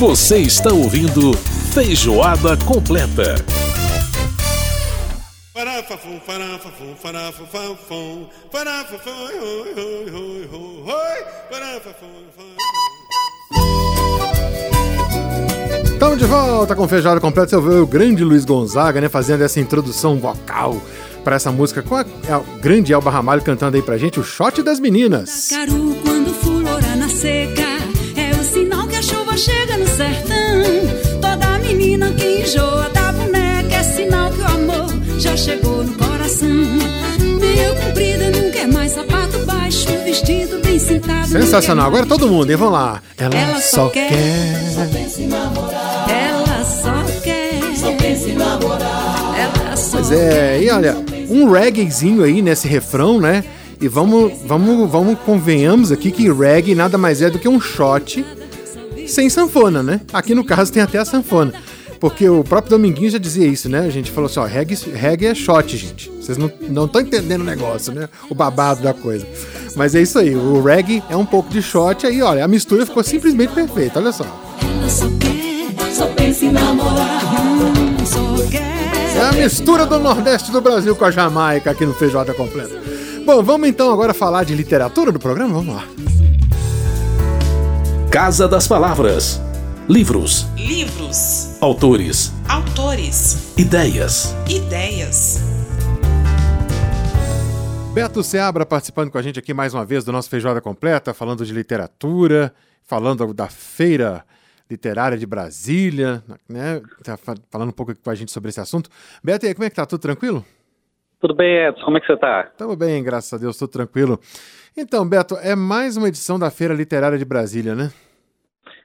Você está ouvindo Feijoada Completa. Estamos de volta com Feijoada Completa. Você ouviu o grande Luiz Gonzaga, né, fazendo essa introdução vocal para essa música com a, a grande Elba Ramalho cantando aí pra gente o Shot das Meninas. Caru quando fulora na seca sertão. Toda menina que enjoa da boneca é sinal que o amor já chegou no coração. Meio comprida, não quer mais sapato baixo, vestido bem sentado. Sensacional. Agora todo mundo, hein? Vamos lá. Ela, Ela só, só quer. quer- Ela só quer. Só pensa em namorar. Ela só Pois é, e olha, um reggaezinho aí nesse refrão, né? E vamos, vamos, vamos convenhamos aqui que reggae nada mais é do que um shot sem sanfona, né? Aqui no caso tem até a sanfona. Porque o próprio Dominguinho já dizia isso, né? A gente falou assim, ó, reggae, reggae é shot, gente. Vocês não estão entendendo o negócio, né? O babado da coisa. Mas é isso aí, o reggae é um pouco de shot, aí olha, a mistura ficou simplesmente perfeita, olha só. Hum. É a mistura do Nordeste do Brasil com a Jamaica aqui no Feijoada Completa. Bom, vamos então agora falar de literatura do programa? Vamos lá. Casa das Palavras. Livros, Livros, autores, autores, ideias. ideias. Beto Seabra participando com a gente aqui mais uma vez do nosso Feijoada Completa, falando de literatura, falando da Feira Literária de Brasília, né? Tá fa- falando um pouco aqui com a gente sobre esse assunto. Beto, e aí, como é que tá? Tudo tranquilo? Tudo bem, Edson? Como é que você tá? Tamo bem, graças a Deus, tudo tranquilo. Então, Beto, é mais uma edição da Feira Literária de Brasília, né?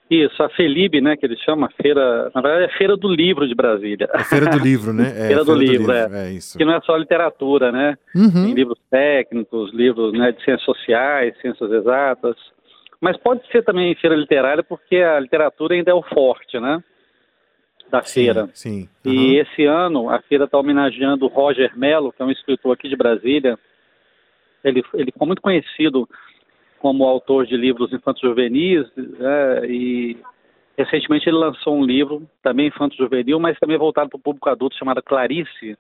Isso, a FELIB, né, que eles chamam, a feira, na verdade é Feira do Livro de Brasília. A Feira do Livro, né? É, Feira do Livro, é. é isso. Que não é só literatura, né? Tem Uhum. livros técnicos, livros né, de ciências sociais, ciências exatas. Mas pode ser também feira literária porque a literatura ainda é o forte, né? Da feira. Sim. E aham. esse ano a feira está homenageando o Roger Mello, que é um escritor aqui de Brasília. Ele, ele ficou muito conhecido como autor de livros infantos juvenis né, e recentemente ele lançou um livro também infanto juvenil, mas também voltado para o público adulto chamado Clarice.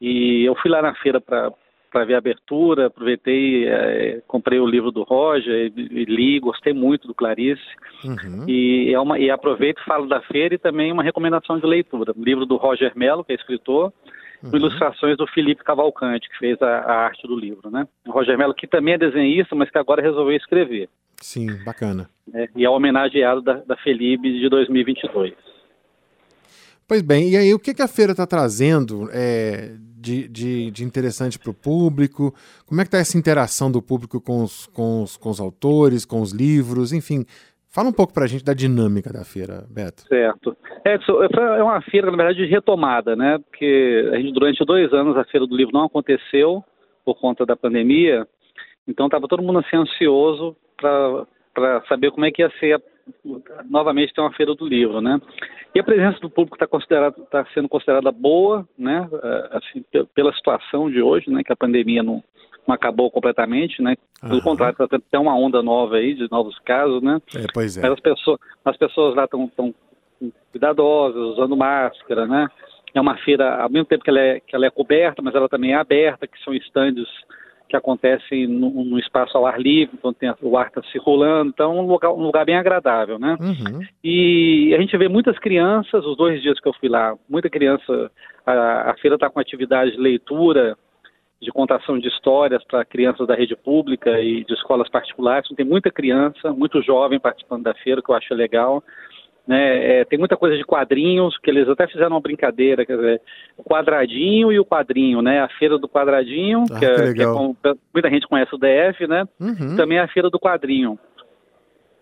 E eu fui lá na feira para ver a abertura, aproveitei, eh, comprei o livro do Roger e, e li, gostei muito do Clarice. Uhum. E, é uma, e aproveito e falo da feira e também uma recomendação de leitura. O livro do Roger Mello, que é escritor, com ilustrações do Felipe Cavalcante, que fez a, a arte do livro. Né? O Roger Mello, que também é desenhista, mas que agora resolveu escrever. Sim, bacana. né? E é homenageado da, da Felipe de 2022. Pois bem, e aí o que, que a feira está trazendo é, de, de, de interessante para o público? Como é que está essa interação do público com os, com, os, com os autores, com os livros, enfim? Fala um pouco para a gente da dinâmica da feira, Beto. Certo. Edson, é uma feira, na verdade, de retomada, né? Porque a gente, durante dois anos a Feira do Livro não aconteceu por conta da pandemia, então estava todo mundo assim ansioso para saber como é que ia ser novamente ter uma Feira do Livro, né? E a presença do público está considerada, tá sendo considerada boa, né? eh, Assim, pe- pela situação de hoje, né? Que a pandemia não, não acabou completamente, né? Pelo Aham. contrário, está até uma onda nova aí de novos casos, né? É, pois é. Mas as pessoas, as pessoas lá estão tão cuidadosas, usando máscara, né? É uma feira, ao mesmo tempo que ela, é, que ela é coberta, mas ela também é aberta, que são estandes que acontecem no, no espaço ao ar livre, então tem, o ar está circulando, então é um lugar, um lugar bem agradável, né? Uhum. E a gente vê muitas crianças, os dois dias que eu fui lá, muita criança, a, a feira está com atividade de leitura, de contação de histórias para crianças da rede pública e de escolas particulares. Tem muita criança, muito jovem participando da feira, que eu acho legal. Né? É, tem muita coisa de quadrinhos, que eles até fizeram uma brincadeira, quer dizer, o quadradinho e o quadrinho, né? A feira do quadradinho, Ah, que, é- que que é como- muita gente conhece o DF, né? Uhum. também a Feira do Quadrinho.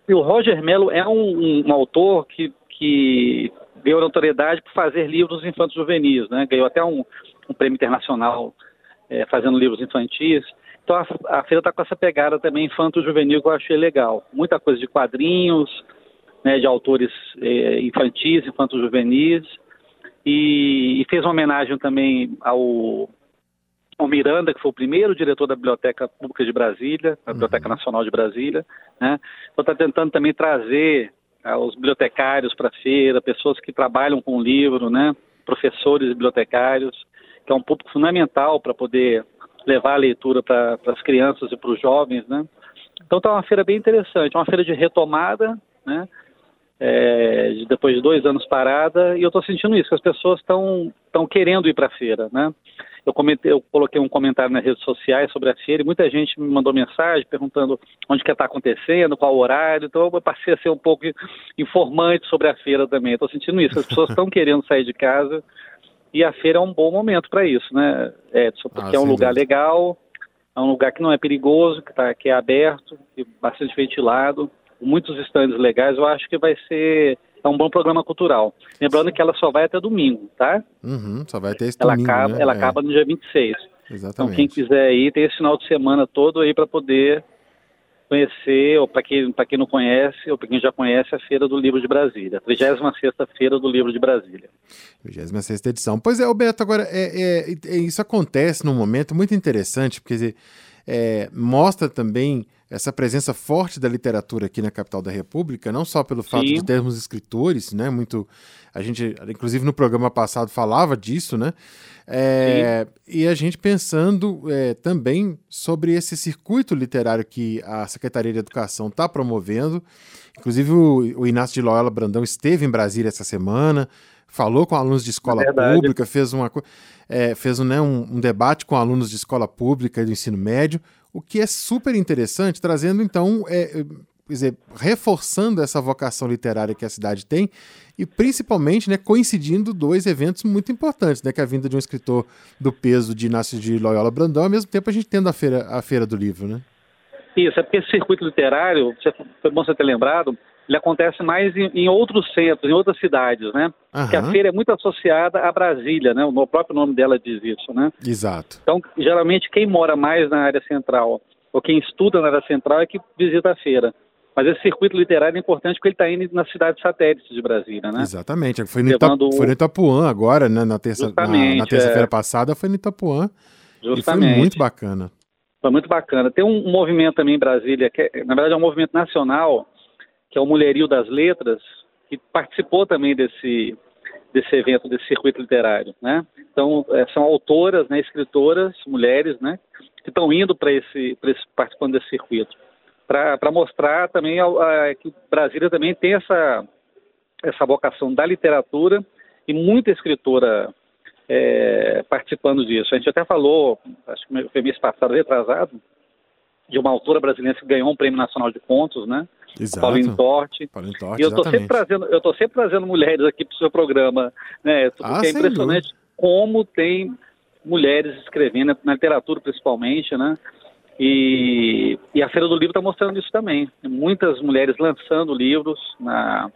E o Roger Mello é um, um- um autor que, que ganhou notoriedade por fazer livros infantos juvenis, né? Ganhou até um, um prêmio internacional eh, fazendo livros infantis. Então a, a feira está com essa pegada também infanto-juvenil que eu achei legal. Muita coisa de quadrinhos, né, de autores eh, infantis, infanto-juvenis. E, e fez uma homenagem também ao o Miranda, que foi o primeiro diretor da Biblioteca Pública de Brasília, da Biblioteca Nacional de Brasília, né? Então está tentando também trazer ah, os bibliotecários para a feira, pessoas que trabalham com o livro, né? Professores e bibliotecários, que é um público fundamental para poder levar a leitura para as crianças e para os jovens, né? Então está uma feira bem interessante, uma feira de retomada, né? É, de- depois de dois anos parada, e eu estou sentindo isso, que as pessoas estão estão querendo ir para a feira, né? Eu, comentei, eu coloquei um comentário nas redes sociais sobre a feira e muita gente me mandou mensagem perguntando onde que está acontecendo, qual horário. Então eu passei a ser um pouco informante sobre a feira também. Estou sentindo isso. As pessoas estão querendo sair de casa e a feira é um bom momento para isso, né, Edson? Porque Ah, é um lugar dúvida. legal, é um lugar que não é perigoso, que, tá, que é aberto, que bastante ventilado, muitos estandes legais. Eu acho que vai ser é um bom programa cultural. Lembrando que ela só vai até domingo, tá? Uhum, só vai ter esse Ela domingo, acaba, né? ela É, acaba no dia 26. Então, Exatamente. quem quiser ir, tem esse final de semana todo aí para poder conhecer, ou para quem, quem não conhece, ou para quem já conhece, a Feira do Livro de Brasília. 36 Feira do Livro de Brasília. 26 edição. Pois é, Alberto, agora, é, é- é- isso acontece num momento muito interessante, porque é, mostra também essa presença forte da literatura aqui na capital da República, não só pelo fato Sim. de termos escritores, né? Muito. A gente, inclusive no programa passado, falava disso, né? É, e a gente pensando é, também sobre esse circuito literário que a Secretaria de Educação está promovendo. Inclusive, o, o Inácio de Loyola Brandão esteve em Brasília essa semana, falou com alunos de escola Verdade. pública, fez, uma, é, fez um, né, um, um debate com alunos de escola pública e do ensino médio, o que é super interessante, trazendo então, é, é, quer dizer, reforçando essa vocação literária que a cidade tem e principalmente né, coincidindo dois eventos muito importantes, né, que é a vinda de um escritor do peso de Inácio de Loyola Brandão, ao mesmo tempo a gente tendo a feira, a feira do livro, né? Isso, é porque esse circuito literário, foi bom você ter lembrado, ele acontece mais em, em outros centros, em outras cidades, né? Porque a Aham, feira é muito associada a Brasília, né? O próprio nome dela diz isso, né? Exato. Então, geralmente, quem mora mais na área central ou quem estuda na área central é que visita a feira. Mas esse circuito literário é importante porque ele está indo nas cidades satélites de Brasília, né? Exatamente. Foi no, Levando foi no Itapuã agora, né? Na terça- na- na Justamente, terça-feira é. passada foi no Itapuã. E foi Justamente. muito bacana. Foi muito bacana. Tem um, um movimento também em Brasília, que é, na verdade é um movimento nacional, que é o Mulherio das Letras, que participou também desse, desse evento, desse circuito literário, né? Então, eh, são autoras, né, escritoras, mulheres, né, que estão indo para esse, esse, participando desse circuito, para mostrar também ao- a- que Brasília também tem essa, essa vocação da literatura e muita escritora é, participando disso. A gente até falou, acho que foi mês passado, retrasado, de uma autora brasileira que ganhou um prêmio nacional de contos, né? Exato. Pauline Torte. Pauline Torte, E eu tô sempre trazendo, eu tô sempre trazendo mulheres aqui para o seu programa, né? Porque Ah, é impressionante como tem mulheres escrevendo na literatura principalmente, né? E, e a Feira do Livro está mostrando isso também. Muitas mulheres lançando livros na,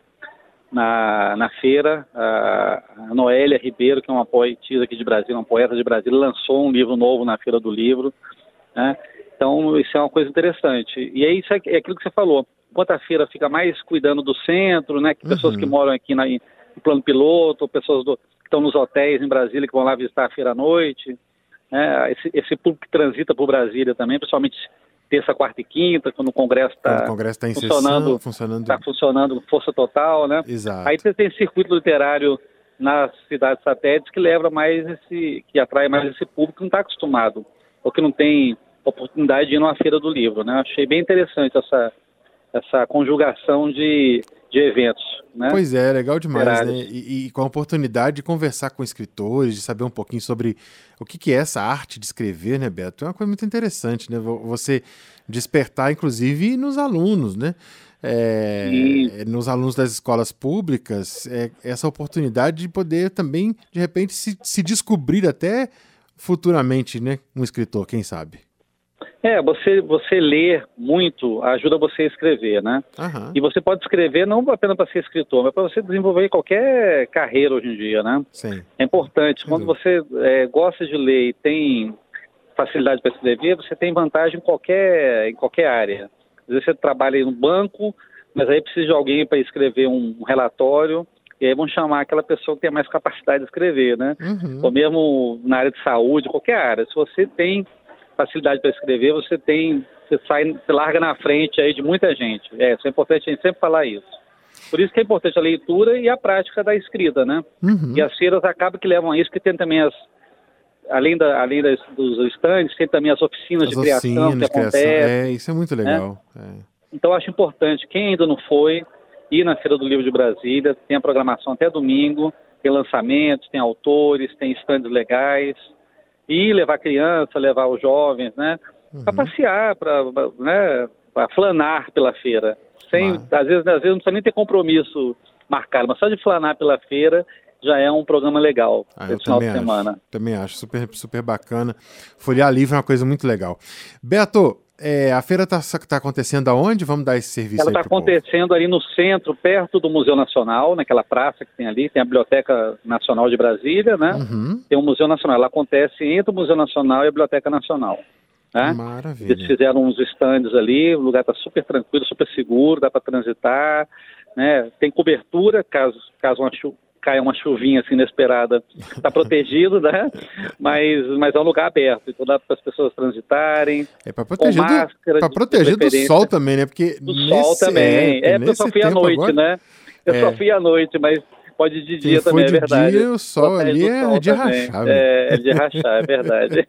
na, na feira. A, a Noélia Ribeiro, que é uma poetisa aqui de Brasília, uma poeta de Brasília, lançou um livro novo na Feira do Livro. Né? Então, isso é uma coisa interessante. E é isso é é aquilo que você falou. Enquanto a feira fica mais cuidando do centro, né? Que pessoas Uhum. que moram aqui na, em plano piloto, pessoas do- que estão nos hotéis em Brasília que vão lá visitar a feira à noite, né? esse, esse público que transita por Brasília também, principalmente terça, quarta e quinta, quando o Congresso está está em funcionando- funcionando. tá funcionando com força total, né? Exato. Aí você tem circuito literário nas cidades satélites que leva mais esse, que atrai mais esse público que não está acostumado, ou que não tem oportunidade de ir numa feira do livro, né? Achei bem interessante essa, essa conjugação de, de eventos, né? Pois é, legal demais, né? E, e com a oportunidade de conversar com escritores, de saber um pouquinho sobre o que, que é essa arte de escrever, né, Beto? É uma coisa muito interessante, né? Vo- Você despertar, inclusive, nos alunos, né? É, Sim. nos alunos das escolas públicas, é, essa oportunidade de poder também, de repente, se, se descobrir até futuramente, né? Um escritor, quem sabe? É, você, você ler muito ajuda você a escrever, né? Aham, E você pode escrever não apenas para ser escritor, mas para você desenvolver qualquer carreira hoje em dia, né? sim. É importante. Quando você é, gosta de ler e tem facilidade para escrever, você tem vantagem em qualquer, em qualquer área. Às vezes você trabalha no banco, mas aí precisa de alguém para escrever um relatório, e aí vão chamar aquela pessoa que tem mais capacidade de escrever, né? Uhum. Ou mesmo na área de saúde, qualquer área. Se você tem facilidade para escrever, você tem, você sai, você larga na frente aí de muita gente. É, isso é importante a gente sempre falar isso. Por isso que é importante a leitura e a prática da escrita, né? Uhum. E as feiras acabam que levam a isso, que tem também as, além, da, além das, dos estandes, tem também as oficinas As de criação que oficinas, criação. acontecem. É, isso é muito legal. É. Então, acho importante, quem ainda não foi, ir na Feira do Livro de Brasília, tem a programação até domingo, tem lançamentos, tem autores, tem estandes legais, e levar criança, levar os jovens, né? Para passear, para né, pra flanar pela feira. Sem, às, vezes, às vezes não precisa nem ter compromisso marcado, mas só de flanar pela feira já é um programa legal Ah, eu final de acho. semana. Também acho super, super bacana. Folhear livro é uma coisa muito legal. Beto, é, a feira está tá acontecendo aonde? Vamos dar esse serviço Ela está pro povo. acontecendo ali no centro, perto do Museu Nacional, naquela praça que tem ali, tem a Biblioteca Nacional de Brasília, né? Uhum. Tem o Museu Nacional. Ela acontece entre o Museu Nacional e a Biblioteca Nacional. Né? Eles Maravilha. fizeram uns estandes ali, o lugar está super tranquilo, super seguro, dá para transitar, né? Tem cobertura, caso, caso uma chu caia uma chuvinha assim inesperada, está protegido, né? Mas, mas é um lugar aberto, então dá para as pessoas transitarem. É para proteger, com do, máscara de proteger do sol também, né? Porque Do sol também. É, porque eu só fui à noite, agora, né? Eu É. só fui à noite, mas pode de Quem dia for também, é verdade. dia, o sol ali é sol de também. rachar. É, é de rachar, é verdade.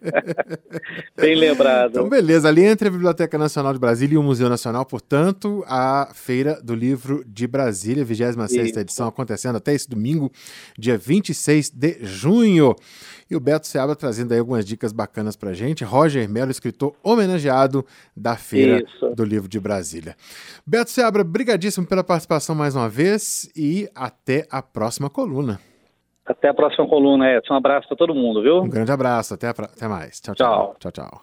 Bem lembrado. Então, beleza. Ali entre a Biblioteca Nacional de Brasília e o Museu Nacional, portanto, a Feira do Livro de Brasília, 26 Isso. edição, acontecendo até esse domingo, dia 26 de junho. E o Beto Seabra trazendo aí algumas dicas bacanas pra gente. Roger Melo, escritor homenageado da Feira Isso. do Livro de Brasília. Beto Seabra, brigadíssimo pela participação mais uma vez e até a próxima coluna. Até a próxima coluna, Edson. Um abraço para todo mundo, viu? Um grande abraço, até, pra- até mais. Tchau, tchau. Tchau. Tchau, tchau.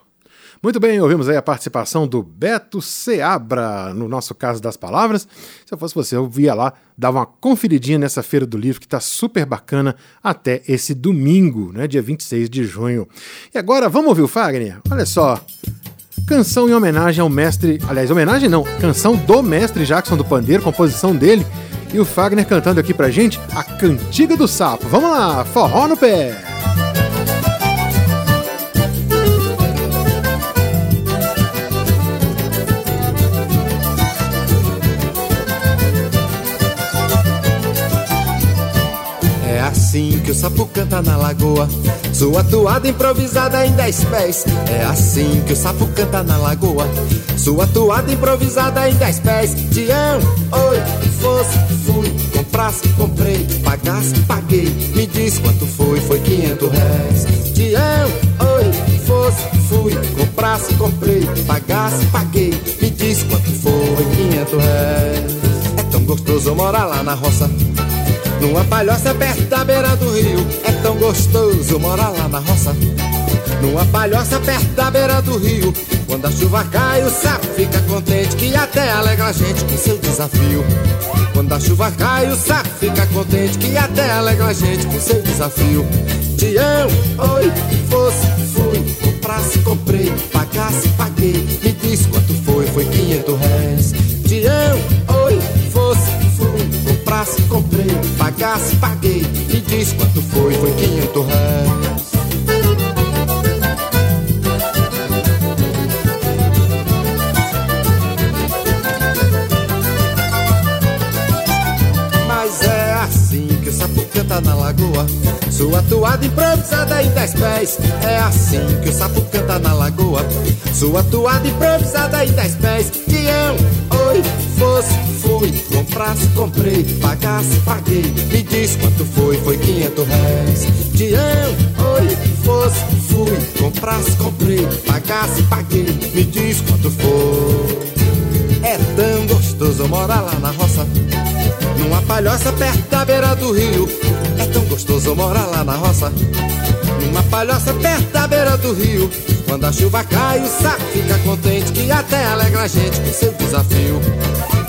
Muito bem, ouvimos aí a participação do Beto Seabra, no nosso caso das palavras. Se eu fosse você, eu via lá, dava uma conferidinha nessa feira do livro que tá super bacana até esse domingo, né, dia 26 de junho. E agora, vamos ouvir o Fagner? Olha só, canção em homenagem ao mestre, aliás, homenagem não, canção do mestre Jackson do Pandeiro, composição dele, e o Fagner cantando aqui pra gente a Cantiga do Sapo. Vamos lá, forró no pé! Assim que o sapo canta na lagoa. Sua toada improvisada em dez pés. É assim que o sapo canta na lagoa. Sua toada improvisada em dez pés. Tião, oi, fosse, fui, comprasse, comprei, pagasse, paguei. Me diz quanto foi, foi quinhentos réis. Tião, oi, fosse, fui, comprasse, comprei, pagasse, paguei. Me diz quanto foi, quinhentos réis. É tão gostoso morar lá na roça. Numa palhoça perto da beira do rio É tão gostoso morar lá na roça. Numa palhoça perto da beira do rio Quando a chuva cai o sapo fica contente Que até alegra a gente com seu desafio. Quando a chuva cai o sapo fica contente Que até alegra a gente com seu desafio. Tião, oi, fosse, fui Comprasse, comprei, pagasse, paguei. Me diz quanto foi, foi quinhentos réis pagasse, paguei. Me diz quanto foi, foi quinhentos réis. Mas é assim que o sapo canta na lagoa. Sua toada improvisada em dez pés. É assim que o sapo canta na lagoa. Sua toada improvisada em dez pés. Fui Comprasse, comprei, pagasse, paguei. Me diz quanto foi, foi quinhentos réis. Tião, oi, fosse, fui. Comprasse, comprei, pagasse, paguei. Me diz quanto foi. É tão gostoso morar lá na roça. Numa palhoça perto da beira do rio. É tão gostoso morar lá na roça. Numa palhoça perto da beira do rio. Quando a chuva cai o sapo fica contente Que até alegra a gente com seu desafio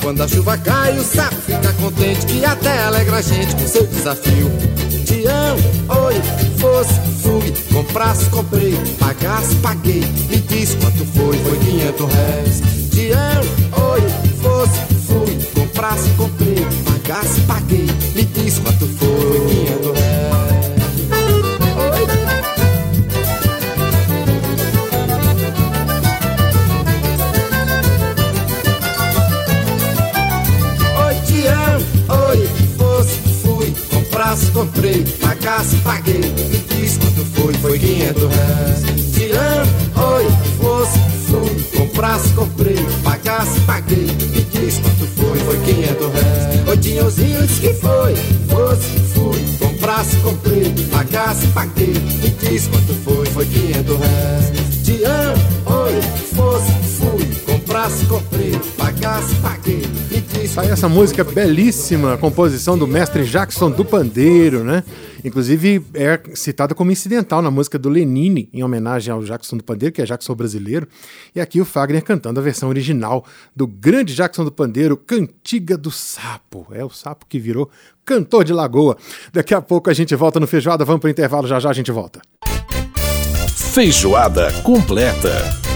Quando a chuva cai o sapo fica contente Que até alegra a gente com seu desafio. Tião, oi, fosse, fui Comprasse, comprei, pagasse, paguei. Me diz quanto foi, foi quinhentos réis. Tião, oi, fosse, fui Comprasse, comprei, pagasse, paguei. Me diz quanto foi, quinhentos réis comprei, pagasse, paguei. Me diz quanto foi, foi 500 reais. Tirando, oi, fosse, fui. Comprasse, comprei, pagasse, paguei. Me diz quanto foi, foi 500 reais. Oi, Dinhozinho disse que foi, fosse, fui. Comprasse, comprei, pagasse, paguei. Me diz quanto foi, foi 500 reais. Te amo, oi, fosse, comprei, paguei. Diz Sai essa música belíssima, composição do mestre Jackson do Pandeiro, né? Inclusive é citada como incidental na música do Lenine, em homenagem ao Jackson do Pandeiro, que é Jackson brasileiro. E aqui o Fagner cantando a versão original do grande Jackson do Pandeiro, Cantiga do Sapo. É o sapo que virou cantor de lagoa. Daqui a pouco a gente volta no Feijoada, vamos pro intervalo, já já a gente volta. Feijoada completa.